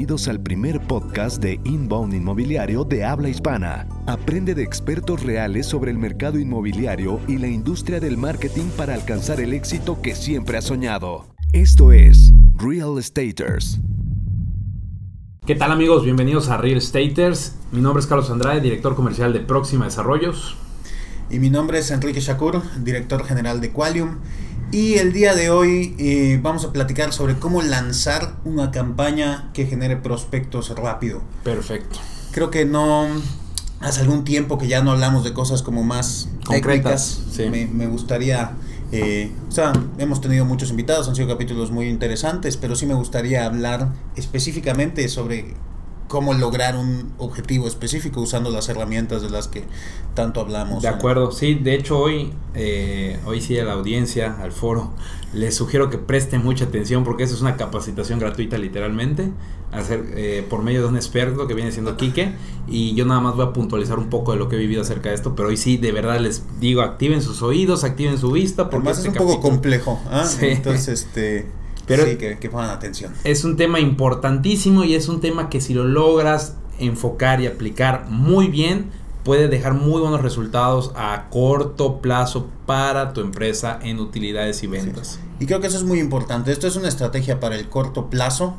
Bienvenidos al primer podcast de Inbound Inmobiliario de habla hispana. Aprende de expertos reales sobre el mercado inmobiliario y la industria del marketing para alcanzar el éxito que siempre has soñado. Esto es Real Estaters. ¿Qué tal amigos? Bienvenidos a Real Estaters. Mi nombre es Carlos Andrade, director comercial de Próxima Desarrollos. Y mi nombre es Enrique Shakur, director general de Qualium. Y el día de hoy eh, vamos a platicar sobre cómo lanzar una campaña que genere prospectos rápido. Perfecto. Creo que no hace algún tiempo que ya no hablamos de cosas como más Concretas, sí. Me, me gustaría, eh, o sea, hemos tenido muchos invitados, han sido capítulos muy interesantes, pero sí me gustaría hablar específicamente sobre cómo lograr un objetivo específico usando las herramientas de las que tanto hablamos. De ¿no? acuerdo, sí, de hecho hoy, eh, hoy sí a la audiencia, al foro, les sugiero que presten mucha atención porque eso es una capacitación gratuita literalmente, hacer eh, por medio de un experto que viene siendo Quique y yo nada más voy a puntualizar un poco de lo que he vivido acerca de esto, pero hoy sí de verdad les digo, activen sus oídos, activen su vista porque Además es este un poco complejo, ¿ah? Sí. entonces este, Pero- sí, que, que pongan atención. Es un tema importantísimo y es un tema que si lo logras enfocar y aplicar muy bien, puede dejar muy buenos resultados a corto plazo para tu empresa en utilidades y ventas. Y creo que eso es muy importante. Esto es una estrategia para el corto plazo,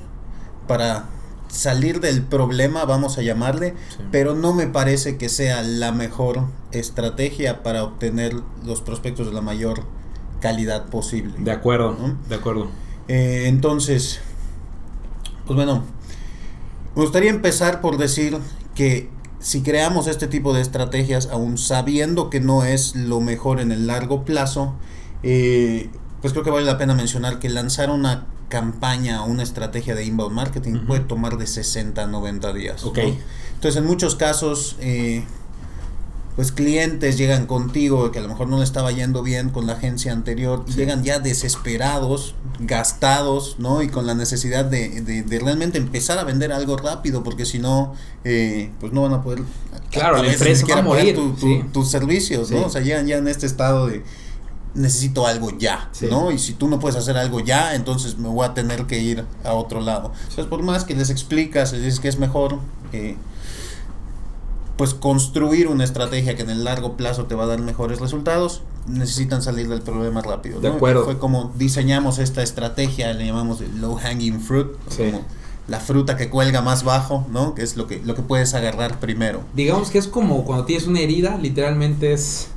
para salir del problema, vamos a llamarle, Sí. pero no me parece que sea la mejor estrategia para obtener los prospectos de la mayor calidad posible. De acuerdo, ¿No? de acuerdo. Eh, entonces, pues bueno, me gustaría empezar por decir que si creamos este tipo de estrategias, aún sabiendo que no es lo mejor en el largo plazo, eh, pues creo que vale la pena mencionar que lanzar una campaña o una estrategia de inbound marketing puede tomar de 60 a 90 días. Ok. ¿no? Entonces, en muchos casos, eh, pues clientes llegan contigo que a lo mejor no le estaba yendo bien con la agencia anterior y Sí. llegan ya desesperados, gastados, ¿no? Y con la necesidad de, de- de realmente empezar a vender algo rápido porque si no, eh, pues no van a poder... Claro, la veces ni empresa va a morir, tu- tu- sí. tus servicios, Sí. ¿no? O sea, llegan ya en este estado de necesito algo ya, Sí. ¿no? Y si tú no puedes hacer algo ya, entonces me voy a tener que ir a otro lado. Entonces, por más que les explicas, les dices que es mejor, eh, pues construir una estrategia que en el largo plazo te va a dar mejores resultados, necesitan salir del problema rápido. De ¿no? acuerdo. Fue como diseñamos esta estrategia, le llamamos low hanging fruit, Sí. como la fruta que cuelga más bajo, ¿no? Que es lo que, lo que puedes agarrar primero. Digamos que es como cuando tienes una herida, literalmente es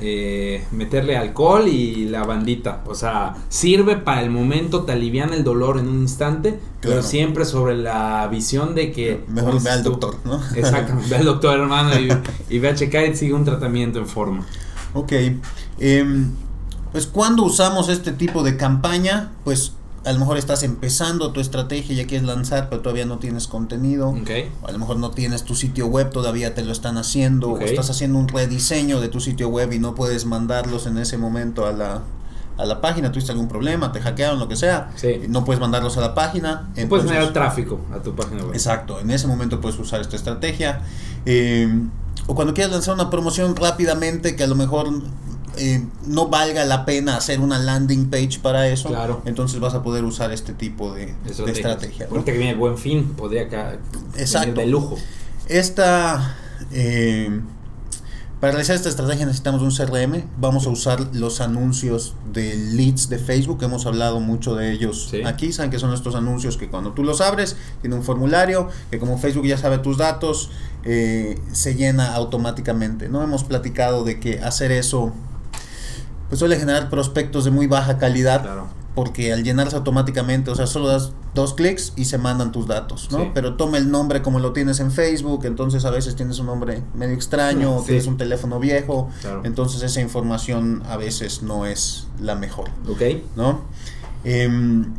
eh, meterle alcohol y la bandita. O sea, sirve para el momento, te alivian el dolor en un instante, pero siempre sobre la visión de que... Mejor como ve al doctor, ¿no? Exacto, ve al doctor hermano y, y ve a checar y sigue un tratamiento en forma. Ok. em, pues cuando usamos este tipo de campaña, pues a lo mejor estás empezando tu estrategia, ya quieres lanzar, pero todavía no tienes contenido. Ok. O a lo mejor no tienes tu sitio web, todavía te lo están haciendo. Ok. O estás haciendo un rediseño de tu sitio web y no puedes mandarlos en ese momento a la, a la página. Tuviste algún problema, te hackearon, lo que sea. Sí. No puedes mandarlos a la página. Puedes generar tráfico a tu página web. Exacto, en ese momento puedes usar esta estrategia. Eh, o cuando quieras lanzar una promoción rápidamente que a lo mejor eh, no valga la pena hacer una landing page para eso, Claro. entonces vas a poder usar este tipo de, estrategia. ¿no? Ahorita que viene el buen fin, podría Exacto. venir de lujo. Esta, eh, para realizar esta estrategia necesitamos un CRM. Vamos a usar los anuncios de leads de Facebook. Hemos hablado mucho de ellos Sí. aquí. Saben que son estos anuncios que cuando tú los abres, tiene un formulario que como Facebook ya sabe tus datos, eh, se llena automáticamente. No hemos platicado de que hacer eso pues suele generar prospectos de muy baja calidad Claro. porque al llenarse automáticamente, o sea, solo das dos clics y se mandan tus datos, ¿no? Sí. Pero toma el nombre como lo tienes en Facebook, entonces a veces tienes un nombre medio extraño, o tienes un teléfono viejo, Claro. entonces esa información a veces no es la mejor, Ok. ¿no? Em,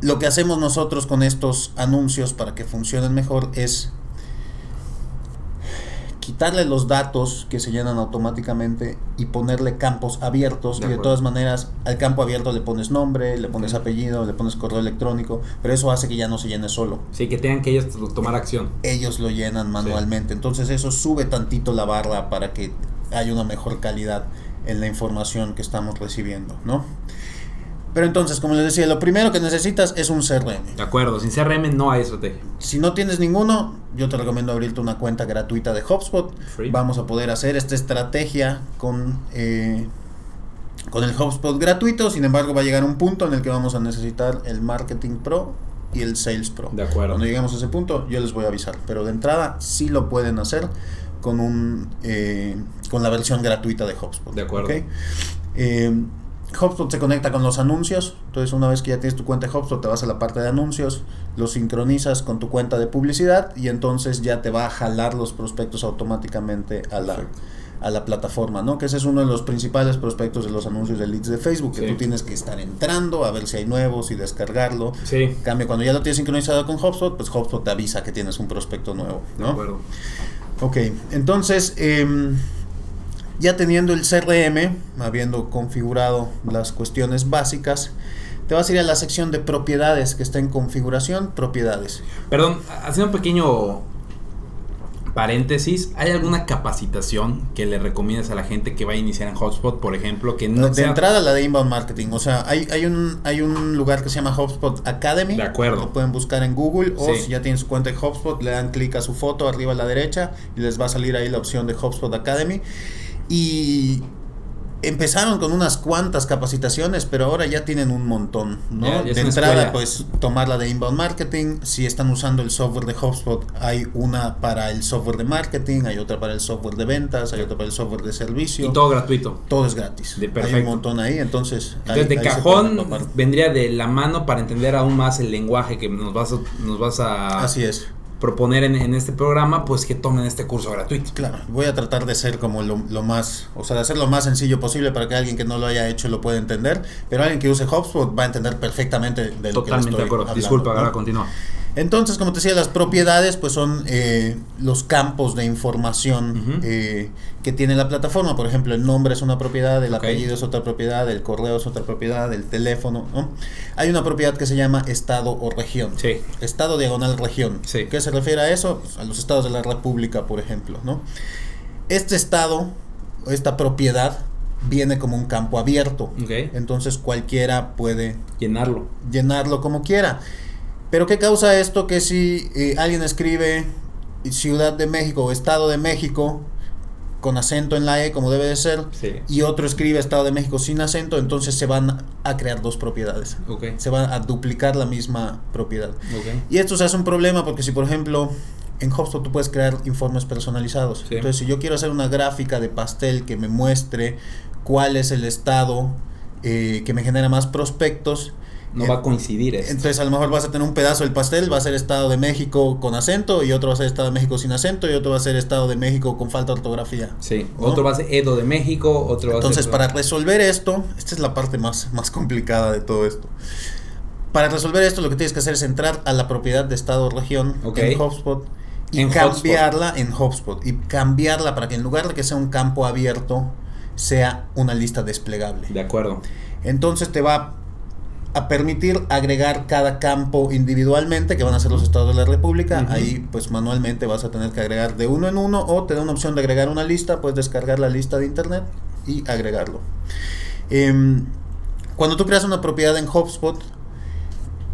lo que hacemos nosotros con estos anuncios para que funcionen mejor es quitarle los datos que se llenan automáticamente y ponerle campos abiertos. De y de todas maneras, al campo abierto le pones nombre, le pones apellido, le pones correo electrónico, pero eso hace que ya no se llene solo. Sí, que tengan que ellos tomar acción. Ellos lo llenan manualmente. Entonces eso sube tantito la barra para que haya una mejor calidad en la información que estamos recibiendo, ¿no? Pero entonces, como les decía, lo primero que necesitas es un CRM. De acuerdo, sin CRM no hay estrategia. Si no tienes ninguno, yo te recomiendo abrirte una cuenta gratuita de HubSpot. Free. Vamos a poder hacer esta estrategia con, eh, con el HubSpot gratuito. Sin embargo, va a llegar un punto en el que vamos a necesitar el Marketing Pro y el Sales Pro. De acuerdo. Cuando lleguemos a ese punto, yo les voy a avisar. Pero de entrada, sí lo pueden hacer con, un, eh, con la versión gratuita de HubSpot. De acuerdo. Eh, HubSpot se conecta con los anuncios. Entonces, una vez que ya tienes tu cuenta de HubSpot, te vas a la parte de anuncios, lo sincronizas con tu cuenta de publicidad y entonces ya te va a jalar los prospectos automáticamente a la, Perfecto. a la plataforma, ¿no? Que ese es uno de los principales prospectos de los anuncios de leads de Facebook, que Sí. tú tienes que estar entrando a ver si hay nuevos y descargarlo. Sí, En cambio, cuando ya lo tienes sincronizado con HubSpot, pues HubSpot te avisa que tienes un prospecto nuevo, de ¿no? acuerdo. Ok, entonces, em, ya teniendo el CRM, habiendo configurado las cuestiones básicas, te vas a ir a la sección de propiedades que está en configuración, propiedades. Perdón, haciendo un pequeño paréntesis, ¿hay alguna capacitación que le recomiendas a la gente que va a iniciar en Hotspot, por ejemplo, que no de sea- entrada la de inbound marketing, o sea, hay, hay, un, hay un lugar que se llama HubSpot Academy. De acuerdo. Lo pueden buscar en Google o Sí. si ya tienen su cuenta de HubSpot, le dan clic a su foto arriba a la derecha y les va a salir ahí la opción de HubSpot Academy. Y empezaron con unas cuantas capacitaciones, pero ahora ya tienen un montón, ¿no? De entrada, escuela. pues tomar la de inbound marketing. Si están usando el software de HubSpot, hay una para el software de marketing, hay otra para el software de ventas, hay otra para el software de servicio. y todo gratuito. Todo es gratis. De Hay perfecto. un montón ahí, entonces. ahí- Entonces, de ahí cajón vendría de la mano para entender aún más el lenguaje que nos vas a, nos vas a Así es. Proponer en, en este programa, pues que tomen este curso gratuito. Claro, voy a tratar de ser como lo, lo más, o sea, de hacer lo más sencillo posible para que alguien que no lo haya hecho lo pueda entender, pero alguien que use HubSpot va a entender perfectamente de lo que Totalmente estoy de acuerdo. hablando, Disculpa, ¿no? ahora continúa. Entonces, como te decía, las propiedades pues son eh, los campos de información eh, que tiene la plataforma. Por ejemplo, el nombre es una propiedad, el apellido es otra propiedad, el correo es otra propiedad, el teléfono. ¿no? Hay una propiedad que se llama estado o región. Sí. Estado diagonal región. Sí. ¿Qué se refiere a eso? Pues, a los estados de la República, por ejemplo. ¿no? Este estado, esta propiedad, viene como un campo abierto. Ok. Entonces cualquiera puede Llenarlo. llenarlo como quiera. Pero ¿qué causa esto? Que si eh, alguien escribe Ciudad de México o Estado de México con acento en la E como debe de ser Sí. y otro escribe Estado de México sin acento, entonces se van a crear dos propiedades. Ok. Se va a duplicar la misma propiedad. Y esto se hace un problema porque si por ejemplo en HubSpot tú puedes crear informes personalizados. Sí. Entonces si yo quiero hacer una gráfica de pastel que me muestre cuál es el estado eh, que me genera más prospectos, No eh, va a coincidir esto. entonces a lo mejor vas a tener un pedazo del pastel, va a ser Estado de México con acento y otro va a ser Estado de México sin acento y otro va a ser Estado de México con falta de ortografía. Sí. ¿no? Otro va a ser Edo de México, otro va a Entonces ser... para resolver esto, esta es la parte más, más complicada de todo esto. Para resolver esto lo que tienes que hacer es entrar a la propiedad de Estado o región en HubSpot y En cambiarla en HubSpot y cambiarla para que en lugar de que sea un campo abierto sea una lista desplegable. De acuerdo. Entonces te va a permitir agregar cada campo individualmente, que van a ser los estados de la República. Ahí pues manualmente vas a tener que agregar de uno en uno o te da una opción de agregar una lista, puedes descargar la lista de internet y agregarlo. Em, cuando tú creas una propiedad en HubSpot,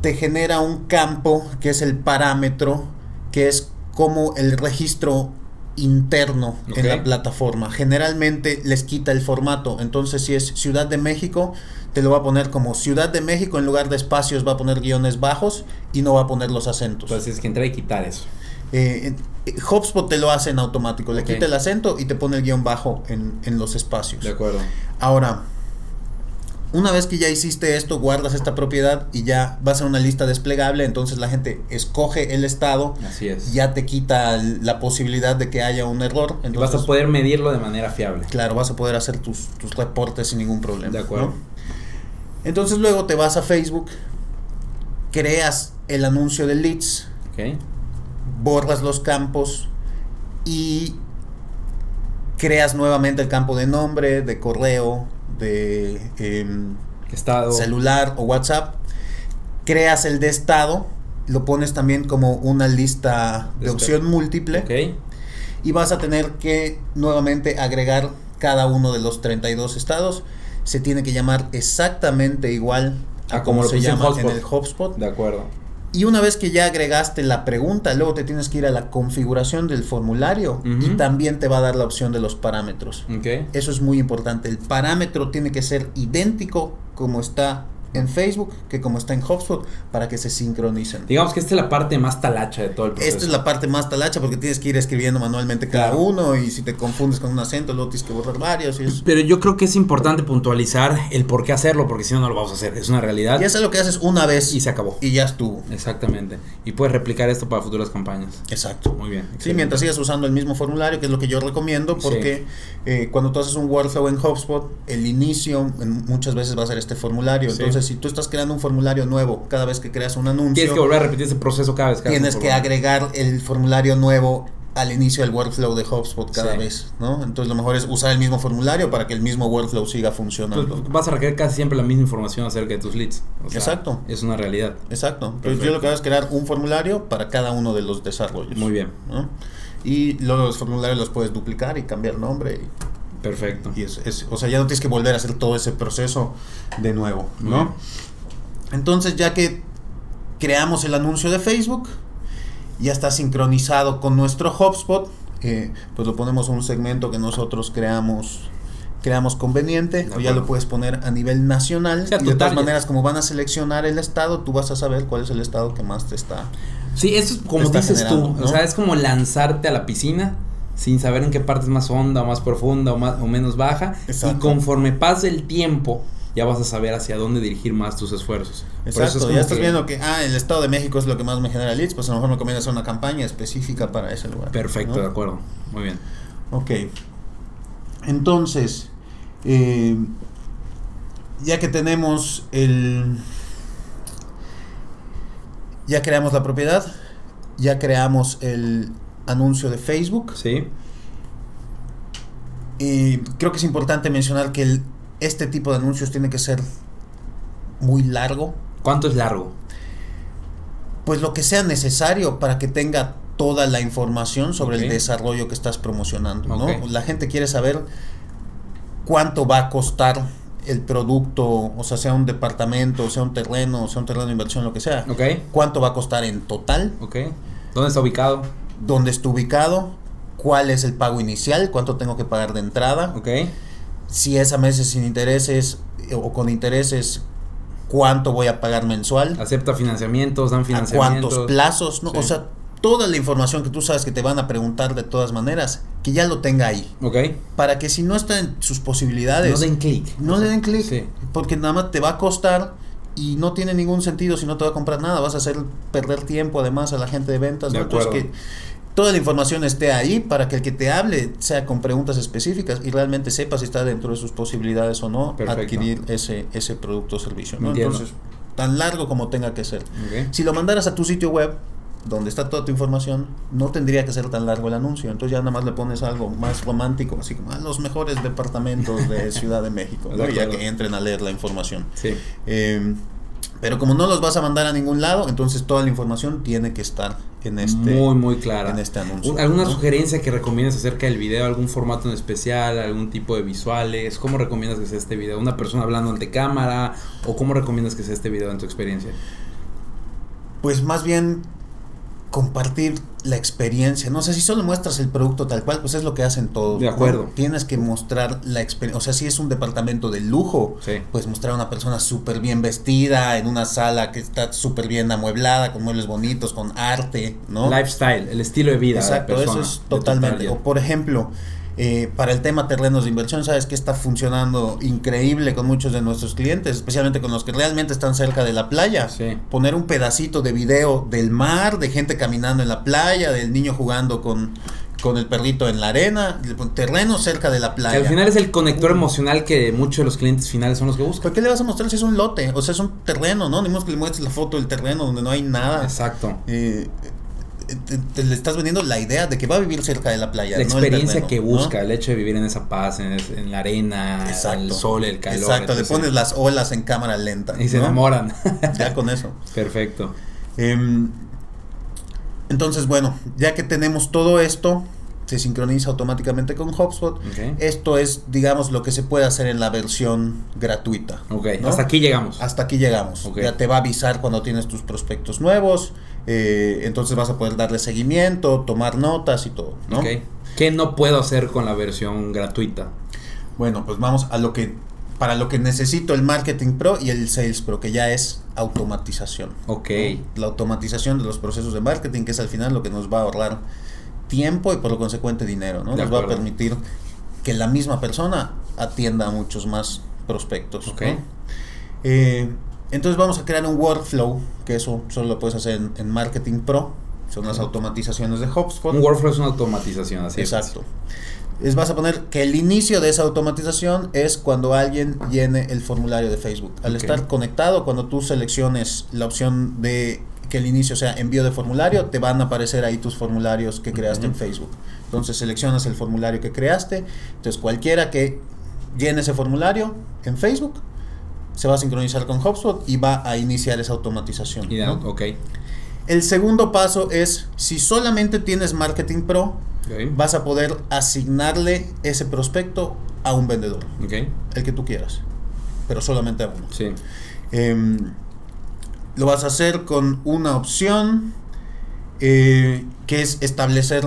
te genera un campo que es el parámetro, que es como el registro interno en la plataforma. Generalmente les quita el formato. Entonces, si es Ciudad de México, te lo va a poner como Ciudad de México en lugar de espacios va a poner guiones bajos y no va a poner los acentos. Entonces es que entrar y quitar eso. Eh, eh, HubSpot te lo hace en automático. Le quita el acento y te pone el guion bajo en, en los espacios. De acuerdo. Ahora, una vez que ya hiciste esto, guardas esta propiedad y ya va a una lista desplegable, entonces la gente escoge el estado, Así es. ya te quita la posibilidad de que haya un error. y vas a poder medirlo de manera fiable. claro, vas a poder hacer tus, tus reportes sin ningún problema. De acuerdo. ¿no? Entonces luego te vas a Facebook, creas el anuncio de leads, borras los campos y creas nuevamente el campo de nombre, de correo, de em, Estado. celular o WhatsApp. Creas el de estado, lo pones también como una lista de Espe- opción múltiple y vas a tener que nuevamente agregar cada uno de los 32 estados. Se tiene que llamar exactamente igual a Ah, como como lo se en llama en Hotspot. el HubSpot. De acuerdo. Y una vez que ya agregaste la pregunta, luego te tienes que ir a la configuración del formulario y también te va a dar la opción de los parámetros. Eso es muy importante. El parámetro tiene que ser idéntico como está en Facebook que como está en HubSpot para que se sincronicen. Digamos que esta es la parte más talacha de todo el proceso. Esta es la parte más talacha porque tienes que ir escribiendo manualmente cada Claro. uno y si te confundes con un acento luego tienes que borrar varios y, Pero yo creo que es importante puntualizar el por qué hacerlo, porque si no, no lo vamos a hacer. Es una realidad y eso es lo que haces una vez y se acabó. y ya estuvo. Exactamente. Y puedes replicar esto para futuras campañas. Exacto. Muy bien. Sí, mientras sigas usando el mismo formulario, que es lo que yo recomiendo, porque eh, cuando tú haces un workflow en HubSpot, el inicio en- muchas veces va a ser este formulario. Sí. Entonces, si tú estás creando un formulario nuevo cada vez que creas un anuncio, Tienes que volver a repetir ese proceso cada vez que tienes que agregar el formulario nuevo al inicio del workflow de HubSpot cada Sí. vez, ¿no? Entonces, lo mejor es usar el mismo formulario para que el mismo workflow siga funcionando. Pues, vas a requerir casi siempre la misma información acerca de tus leads. O sea, Exacto. Es una realidad. Exacto. Entonces, yo lo que hago es crear un formulario para cada uno de los desarrollos. Muy bien. ¿no? Y luego los formularios los puedes duplicar y cambiar nombre. Y, Perfecto. y es, es- o sea, ya no tienes que volver a hacer todo ese proceso de nuevo, ¿no? bien. Entonces, ya que creamos el anuncio de Facebook, ya está sincronizado con nuestro HubSpot, eh, pues lo ponemos en un segmento que nosotros creamos creamos conveniente o ya lo puedes poner a nivel nacional a y de todas maneras como van a seleccionar el estado tú vas a saber cuál es el estado que más te está Sí, eso es como dices tú. ¿no? O sea, es como lanzarte a la piscina sin saber en qué parte es más honda o más profunda o, más, o menos baja. Exacto. Y conforme pase el tiempo, ya vas a saber hacia dónde dirigir más tus esfuerzos. Exacto, es ya estás que- viendo que ah, el Estado de México es lo que más me genera leads, pues a lo mejor me conviene hacer una campaña específica para ese lugar. Perfecto, ¿no? de acuerdo. Muy bien. Ok. Entonces, eh, ya que tenemos el... Ya creamos la propiedad, ya creamos el anuncio de Facebook. Sí. Y creo que es importante mencionar que el- este tipo de anuncios tiene que ser muy largo. ¿Cuánto es largo? pues lo que sea necesario para que tenga toda la información sobre el desarrollo que estás promocionando, ¿no? La gente quiere saber cuánto va a costar el producto, o sea, sea un departamento, sea un terreno, sea un terreno de inversión, lo que sea. Ok. Cuánto va a costar en total. ¿Dónde está ubicado? Dónde está ubicado, cuál es el pago inicial, cuánto tengo que pagar de entrada, Ok. si es a meses sin intereses eh, o con intereses, cuánto voy a pagar mensual. Acepta financiamientos, dan a financiamientos. cuántos plazos, ¿no? Sí. O sea, toda la información que tú sabes que te van a preguntar de todas maneras, que ya lo tenga ahí. Ok. Para que si no está en sus posibilidades, No den clic. no le den clic. Sí. Porque nada más te va a costar y no tiene ningún sentido si no te va a comprar nada. Vas a hacer perder tiempo además a la gente de ventas. De ¿no? Entonces, que toda la información esté ahí para que el que te hable sea con preguntas específicas y realmente sepa si está dentro de sus posibilidades o no Perfecto. adquirir ese, ese producto o servicio. ¿no? Entonces, tan largo como tenga que ser. Si lo mandaras a tu sitio web, donde está toda tu información, no tendría que ser tan largo el anuncio. Entonces ya nada más le pones algo más romántico, así como "Ah, los mejores departamentos de Ciudad de México, ya que entren a leer la información. Sí. Eh, pero como no los vas a mandar a ningún lado, entonces toda la información tiene que estar en este, muy, muy clara. en este anuncio. Un- ¿Alguna ¿no? sugerencia que recomiendas acerca del video? ¿Algún formato en especial? ¿Algún tipo de visuales? ¿Cómo recomiendas que sea este video? ¿Una persona hablando ante cámara? ¿O cómo recomiendas que sea este video en tu experiencia? Pues más bien compartir la experiencia. No sé si solo muestras el producto tal cual, pues es lo que hacen todos. De acuerdo. Tienes que mostrar la experiencia. O sea, si es un departamento de lujo, Sí. pues mostrar a una persona súper bien vestida en una sala que está súper bien amueblada, con muebles bonitos, con arte, ¿no? Lifestyle, el estilo de vida. de Exacto, persona, eso es totalmente. O por ejemplo, eh, para el tema terrenos de inversión, sabes que está funcionando increíble con muchos de nuestros clientes, especialmente con los que realmente están cerca de la playa. Sí. Poner un pedacito de video del mar, de gente caminando en la playa, del niño jugando con, con el perrito en la arena, terreno cerca de la Que playa. al final es el conector emocional que muchos de los clientes finales son los que buscan. ¿Por qué le vas a mostrar si es un lote? O sea, es un terreno, ¿no? Ni que le muestres la foto del terreno donde no hay nada. Exacto. Eh, te, te le estás vendiendo la idea de que va a vivir cerca de la playa. La no el experiencia terreno, que ¿no? busca, el hecho de vivir en esa paz, en, en la arena, Exacto. el sol, el calor. Exacto, le pones las olas en cámara lenta. Y se enamoran. Ya con eso. Perfecto. Em, entonces, bueno, ya que tenemos todo esto, se sincroniza automáticamente con HubSpot. Esto es, digamos, lo que se puede hacer en la versión gratuita. Ok, ¿no? hasta aquí llegamos. Hasta aquí llegamos. Ya te va a avisar cuando tienes tus prospectos nuevos. eh, entonces vas a poder darle seguimiento, tomar notas y todo. ¿no? Ok. ¿Qué no puedo hacer con la versión gratuita? Bueno, pues vamos a lo que para lo que necesito el Marketing Pro y el Sales Pro, que ya es automatización. Ok. La automatización de los procesos de marketing, que es al final lo que nos va a ahorrar tiempo y por lo consecuente dinero, ¿no? De Nos va a permitir que la misma persona atienda a muchos más prospectos. Ok. ¿no? Eh, entonces vamos a crear un workflow, que eso solo lo puedes hacer en, en Marketing Pro, son las automatizaciones de HubSpot. Un workflow es una automatización, así es. Exacto. Es, vas a poner que el inicio de esa automatización es cuando alguien llene el formulario de Facebook. Al estar conectado, cuando tú selecciones la opción de que el inicio sea envío de formulario, te van a aparecer ahí tus formularios que creaste en. Facebook. Entonces seleccionas el formulario que creaste. Entonces cualquiera que llene ese formulario en Facebook se va a sincronizar con HubSpot y va a iniciar esa automatización. Y ¿no? da- ok. El segundo paso es, si solamente tienes Marketing Pro, vas a poder asignarle ese prospecto a un vendedor, el que tú quieras, pero solamente a uno. Sí. Em, lo vas a hacer con una opción eh, que es establecer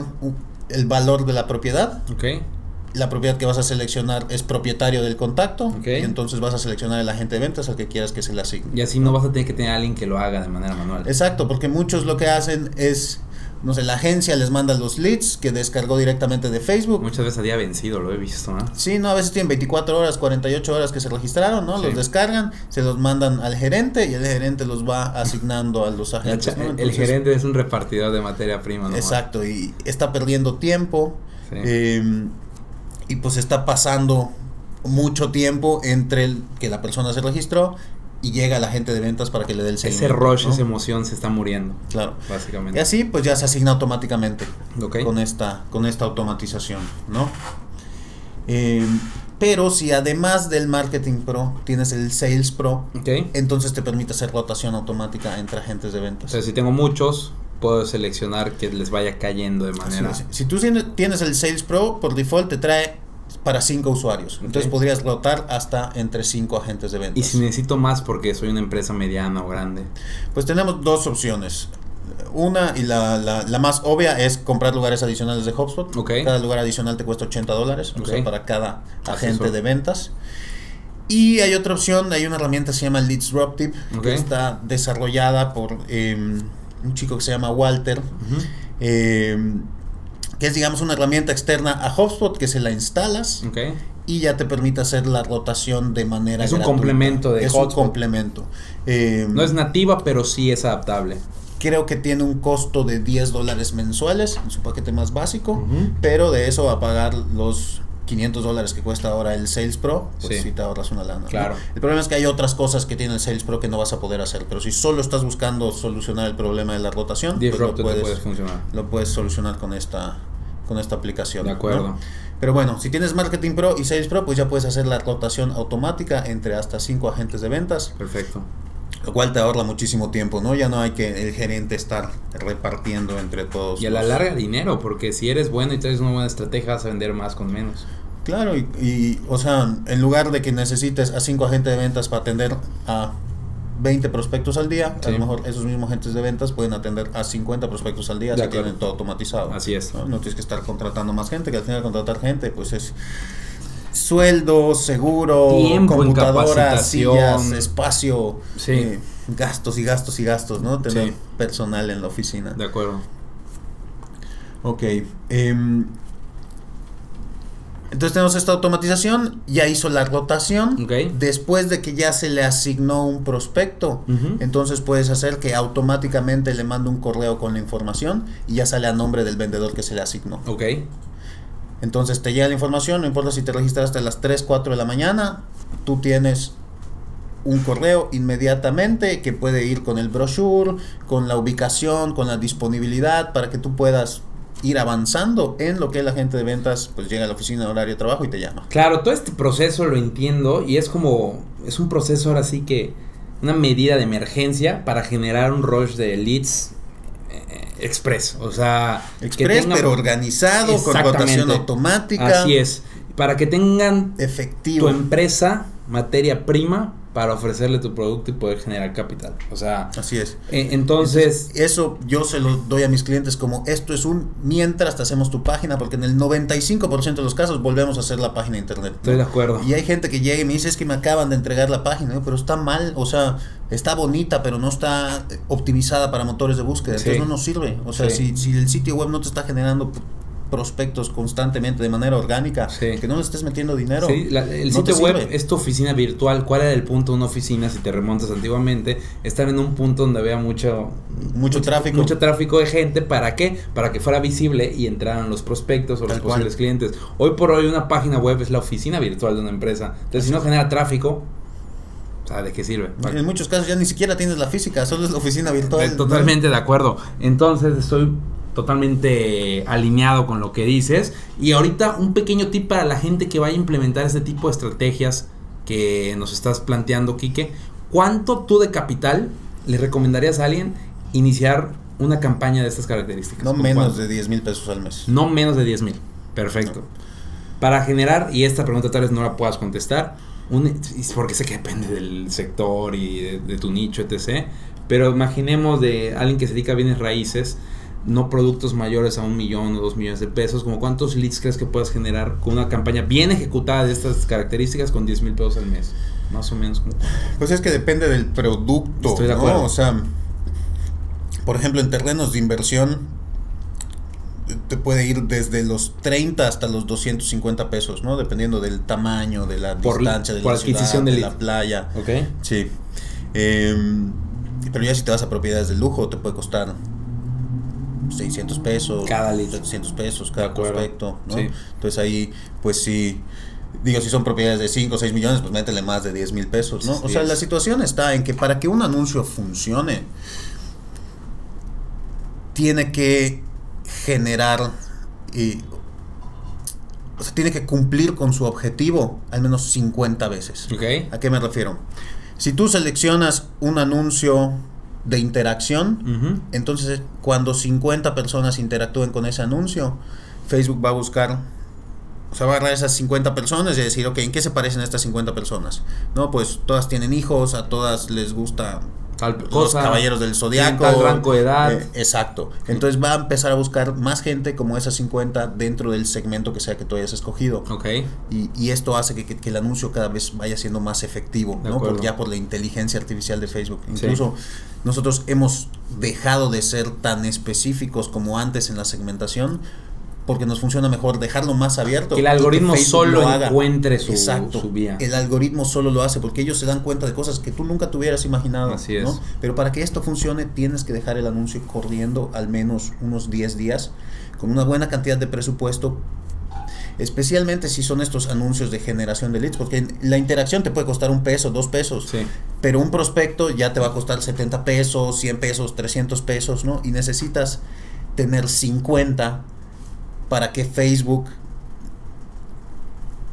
el valor de la propiedad. La propiedad que vas a seleccionar es propietario del contacto y entonces vas a seleccionar el agente de ventas al que quieras que se le asigne. Y así no vas a tener que tener a alguien que lo haga de manera manual. Exacto, porque muchos lo que hacen es, no sé, la agencia les manda los leads que descargó directamente de Facebook. Muchas veces a día vencido, lo he visto, ¿no? Sí, no, a veces tienen 24 horas, 48 horas que se registraron, ¿no? Sí. Los descargan, se los mandan al gerente y el gerente los va asignando a los El, agentes. ¿no? el Entonces, gerente es un repartidor de materia prima, ¿no? Exacto, y está perdiendo tiempo Sí. eh, y pues está pasando mucho tiempo entre el que la persona se registró y llega el agente de ventas para que le dé el Ese seguimiento. rush, ¿no? esa emoción se está muriendo, Claro. básicamente. Y así pues ya se asigna automáticamente Ok. con esta con esta automatización, ¿no? Eh, pero si además del Marketing Pro tienes el Sales Pro, Ok. entonces te permite hacer rotación automática entre agentes de ventas. Entonces, si tengo muchos, puedo seleccionar que les vaya cayendo de manera. Si tú tienes el Sales Pro, por default te trae para cinco usuarios. Entonces podrías rotar hasta entre cinco agentes de ventas. Y si necesito más porque soy una empresa mediana o grande. Pues tenemos dos opciones. Una y la, la, la más obvia es comprar lugares adicionales de HubSpot. Ok. Cada lugar adicional te cuesta 80 dólares, o Ok. sea, para cada agente Asesor. de ventas. Y hay otra opción, hay una herramienta que se llama Leadsruptive, Ok. que está desarrollada por eh, un chico que se llama Walter, Ujú. eh, que es digamos una herramienta externa a HubSpot que se la instalas y ya te permite hacer la rotación de manera Es un complemento de Es un complemento. Eh, No es nativa, pero sí es adaptable. creo que tiene un costo de 10 dólares mensuales en su paquete más básico, pero de eso a pagar los 500 dólares que cuesta ahora el Sales Pro, pues Sí. sí, te ahorras una lana. ¿no? Claro. El problema es que hay otras cosas que tiene el Sales Pro que no vas a poder hacer, pero si solo estás buscando solucionar el problema de la rotación, pues lo puedes, puede funcionar. lo puedes solucionar con esta con esta aplicación. De acuerdo. ¿no? Pero bueno, si tienes Marketing Pro y Sales Pro, pues ya puedes hacer la rotación automática entre hasta 5 agentes de ventas Perfecto. Lo cual te ahorra muchísimo tiempo, ¿no? Ya no hay que el gerente estar repartiendo entre todos. Y a la los- larga dinero, porque si eres bueno y traes una buena estrategia, vas a vender más con menos. Claro, y, y, o sea, en lugar de que necesites a cinco agentes de ventas para atender a 20 prospectos al día, Sí. a lo mejor esos mismos agentes de ventas pueden atender a 50 prospectos al día si tienen todo automatizado. Así es. ¿no? No tienes que estar contratando más gente, que al final contratar gente, pues es sueldo, seguro, Tiempo, computadora, incapacitación. sillas, espacio, Sí. eh, gastos y gastos y gastos, ¿no? Tener Sí. personal en la oficina. De acuerdo. Ok. em, entonces tenemos esta automatización, ya hizo la rotación. Ok. Después de que ya se le asignó un prospecto, entonces puedes hacer que automáticamente le mande un correo con la información y ya sale a nombre del vendedor que se le asignó. Ok. Entonces te llega la información, no importa si te registraste a las 3, 4 de la mañana, tú tienes un correo inmediatamente que puede ir con el brochure, con la ubicación, con la disponibilidad para que tú puedas ir avanzando en lo que el agente de ventas pues llega a la oficina horario de trabajo y te llama. Claro, todo este proceso lo entiendo y es como, es un proceso ahora sí que, una medida de emergencia para generar un rush de leads express, o sea, Express, tenga- pero organizado, con rotación automática. Así es, para que tengan Efectivo. tu empresa materia prima para ofrecerle tu producto y poder generar capital. O sea, Así es. e- entonces, Eso yo se lo doy a mis clientes como esto es un mientras te hacemos tu página, porque en el 95% de los casos volvemos a hacer la página de internet. ¿no? estoy de acuerdo. Y hay gente que llega y me dice es que me acaban de entregar la página, pero está mal, o sea, está bonita, pero no está eh, optimizada para motores de búsqueda, entonces no nos sirve. O sea, Sí. si, si el sitio web no te está generando prospectos constantemente de manera orgánica, Sí. que no le estés metiendo dinero. Sí, la- el no sitio web es tu oficina virtual. ¿Cuál era el punto de una oficina si te remontas antiguamente? Estar en un punto donde había mucho, Mucho tráfico. Mucho tráfico de gente. ¿Para qué? Para que fuera visible y entraran los prospectos o Tal los cual. posibles clientes. Hoy por hoy una página web es la oficina virtual de una empresa. Entonces, si no genera tráfico, o sea, ¿de qué sirve? ¿Para En muchos casos ya ni siquiera tienes la física, solo es la oficina virtual. Eh, Totalmente de acuerdo. Entonces estoy totalmente alineado con lo que dices. Y ahorita un pequeño tip para la gente que vaya a implementar este tipo de estrategias que nos estás planteando, Quique. ¿Cuánto tú de capital le recomendarías a alguien iniciar una campaña de estas características? No ¿Con menos cuánto? de 10 mil pesos al mes. No menos de 10 mil. Perfecto. Para generar, y esta pregunta tal vez no la puedas contestar, un, porque sé que depende del sector y de, de tu nicho, etc. Pero imaginemos de alguien que se dedica a bienes raíces, no productos mayores a un millón o dos millones de pesos, como cuántos leads crees que puedas generar con una campaña bien ejecutada de estas características con 10 mil pesos al mes. Más o menos como... Pues es que depende del producto. Estoy de ¿no? acuerdo. O sea, por ejemplo, en terrenos de inversión te puede ir desde los 30 hasta los 250 pesos, ¿no? Dependiendo del tamaño, de la Por- distancia, de por la adquisición ciudad, de la playa. ¿Ok? Sí. Em, pero ya si te vas a propiedades de lujo, te puede costar 600 pesos. Cada lead. 700 pesos cada prospecto, ¿no? Sí. Entonces ahí, pues sí. Digo, si son propiedades de 5 o 6 millones, pues métele más de 10 mil pesos, o sea, la situación está en que para que un anuncio funcione, tiene que generar y o sea, tiene que cumplir con su objetivo al menos 50 veces. ¿Ok? ¿A qué me refiero? Si tú seleccionas un anuncio de interacción, entonces cuando 50 personas interactúen con ese anuncio, Facebook va a buscar, o sea, va a agarrar esas 50 personas y decir, ok, ¿en qué se parecen estas 50 personas? No, pues todas tienen hijos, a todas les gusta Tal los cosa. caballeros del zodiaco. Tal rango de edad. Eh, exacto. Entonces va a empezar a buscar más gente como esas 50 dentro del segmento que sea que tú hayas escogido. Ok. Y, y esto hace que, que- que el anuncio cada vez vaya siendo más efectivo, De ¿no? acuerdo. Por- ya por la inteligencia artificial de Facebook. Sí. Incluso nosotros hemos dejado de ser tan específicos como antes en la segmentación porque nos funciona mejor dejarlo más abierto. Que el algoritmo Facebook solo encuentre su- Exacto. su vía. El algoritmo solo lo hace porque ellos se dan cuenta de cosas que tú nunca te hubieras imaginado. Así es. ¿no? Pero para que esto funcione tienes que dejar el anuncio corriendo al menos unos 10 días con una buena cantidad de presupuesto especialmente si son estos anuncios de generación de leads, porque la interacción te puede costar un peso, dos pesos, Sí. pero un prospecto ya te va a costar 70 pesos, 100 pesos, 300 pesos, ¿no? Y necesitas tener 50 para que Facebook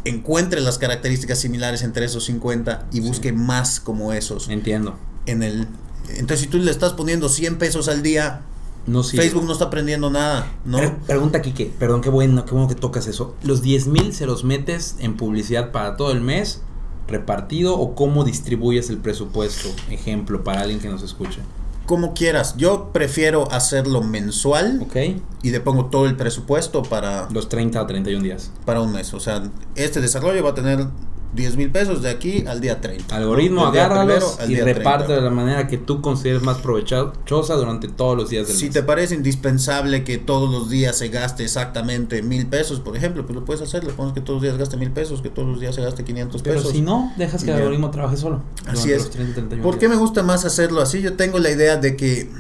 encuentre las características similares entre esos 50 y busque más como esos Entiendo. en el entonces si tú le estás poniendo 100 pesos al día No sirve. Facebook no está aprendiendo nada no Pre- Pregunta Kike, perdón, qué bueno, qué bueno que tocas eso. ¿Los 10 mil se los metes en publicidad para todo el mes, repartido, o cómo distribuyes el presupuesto? Ejemplo, para alguien que nos escuche. Como quieras yo prefiero hacerlo mensual ¿Ok? y le pongo todo el presupuesto para, Los 30 o 31 días. para un mes. O sea, este desarrollo va a tener 10 mil pesos de aquí al día 30. Algoritmo, Del día agárralos primero y reparte 30. de la manera que tú consideres más provechosa durante todos los días del Si mes. te parece indispensable que todos los días se gaste exactamente mil pesos, por ejemplo, pues lo puedes hacer. Le pones que todos los días gaste mil pesos, que todos los días se gaste 500 Pero pesos. si no, dejas que el algoritmo trabaje solo. Así es. los 30, 31 ¿Por qué días. me gusta más hacerlo así? Yo tengo la idea de que,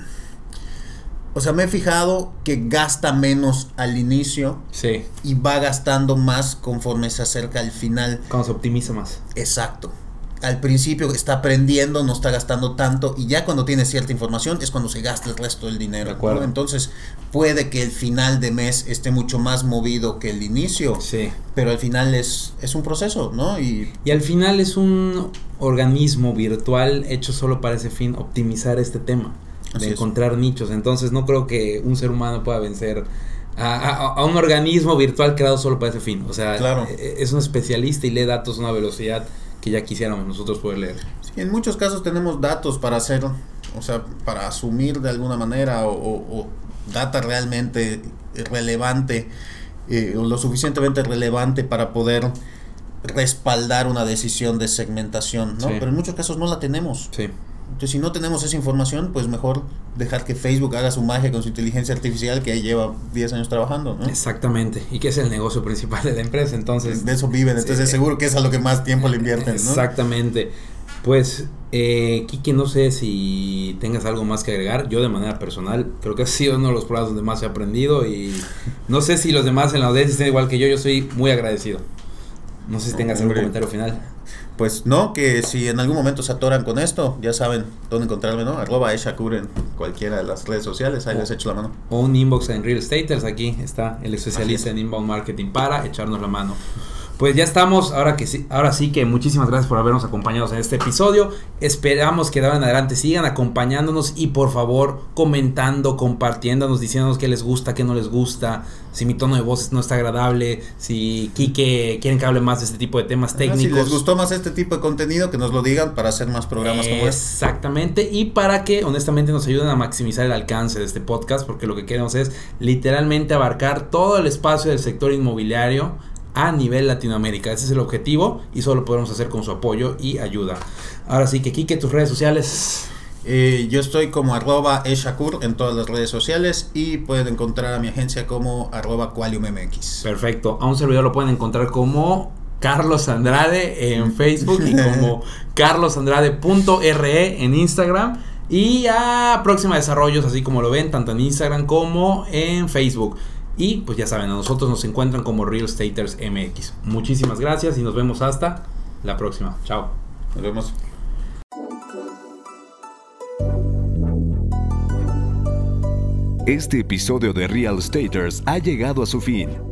o sea, me he fijado que gasta menos al inicio Sí, y va gastando más conforme se acerca al final. cuando se optimiza más. Exacto. Al principio está aprendiendo, no está gastando tanto y ya cuando tiene cierta información es cuando se gasta el resto del dinero. De acuerdo. ¿no? Entonces puede que el final de mes esté mucho más movido que el inicio, Sí. pero al final es, es un proceso, ¿no? Y Y al final es un organismo virtual hecho solo para ese fin, optimizar este tema. De encontrar nichos. Entonces no creo que un ser humano pueda vencer a, un organismo virtual creado solo para ese fin. O sea, e, e, es un especialista y lee datos a una velocidad que ya quisiéramos nosotros poder leer. en muchos casos tenemos datos para hacer, o sea, para asumir de alguna manera o, data realmente relevante, eh, o lo suficientemente relevante para poder respaldar una decisión de segmentación, ¿no? Pero en muchos casos no la tenemos. Sí. Entonces, si no tenemos esa información, pues mejor dejar que Facebook haga su magia con su inteligencia artificial que lleva 10 años trabajando, ¿no? Exactamente, y que es el negocio principal de la empresa, entonces... De eso viven, entonces seguro que es a lo que más tiempo le invierten, ¿no? Exactamente. Pues, eh, Kiki, no sé si tengas algo más que agregar. Yo de manera personal creo que ha sido uno de los programas donde más he aprendido y no sé si los demás en la audiencia estén igual que yo, yo soy muy agradecido. No sé si tengas algún comentario final. Pues no, que si en algún momento se atoran con esto, ya saben dónde encontrarme, ¿no? Arroba Eshakur en cualquiera de las redes sociales, ahí les echo la mano. O un inbox en Real Estaters, aquí está el especialista en inbound marketing para echarnos la mano. Pues ya estamos, ahora que sí, ahora sí que muchísimas gracias por habernos acompañado en este episodio. Esperamos que de ahora en adelante sigan acompañándonos y por favor comentando, compartiéndonos, diciéndonos qué les gusta, qué no les gusta, si mi tono de voz no está agradable, si Kike quieren que hable más de este tipo de temas técnicos. Si les gustó más este tipo de contenido, que nos lo digan para hacer más programas como este. Exactamente, y para que honestamente nos ayuden a maximizar el alcance de este podcast, porque lo que queremos es literalmente abarcar todo el espacio del sector inmobiliario a nivel Latinoamérica. Ese es el objetivo y solo podemos hacer con su apoyo y ayuda. Ahora sí que Kike, tus redes sociales. Eh, yo estoy como arroba eshakur en todas las redes sociales y pueden encontrar a mi agencia como arroba qualiummx. Perfecto. A un servidor lo pueden encontrar como Carlos Andrade en Facebook y como carlosandrade.re en Instagram. Y a Próxima Desarrollos, así como lo ven, tanto en Instagram como en Facebook. Y pues ya saben, a nosotros nos encuentran como Real Staters MX. Muchísimas gracias y nos vemos hasta la próxima. Chao. Nos vemos. Este episodio de Real Staters ha llegado a su fin.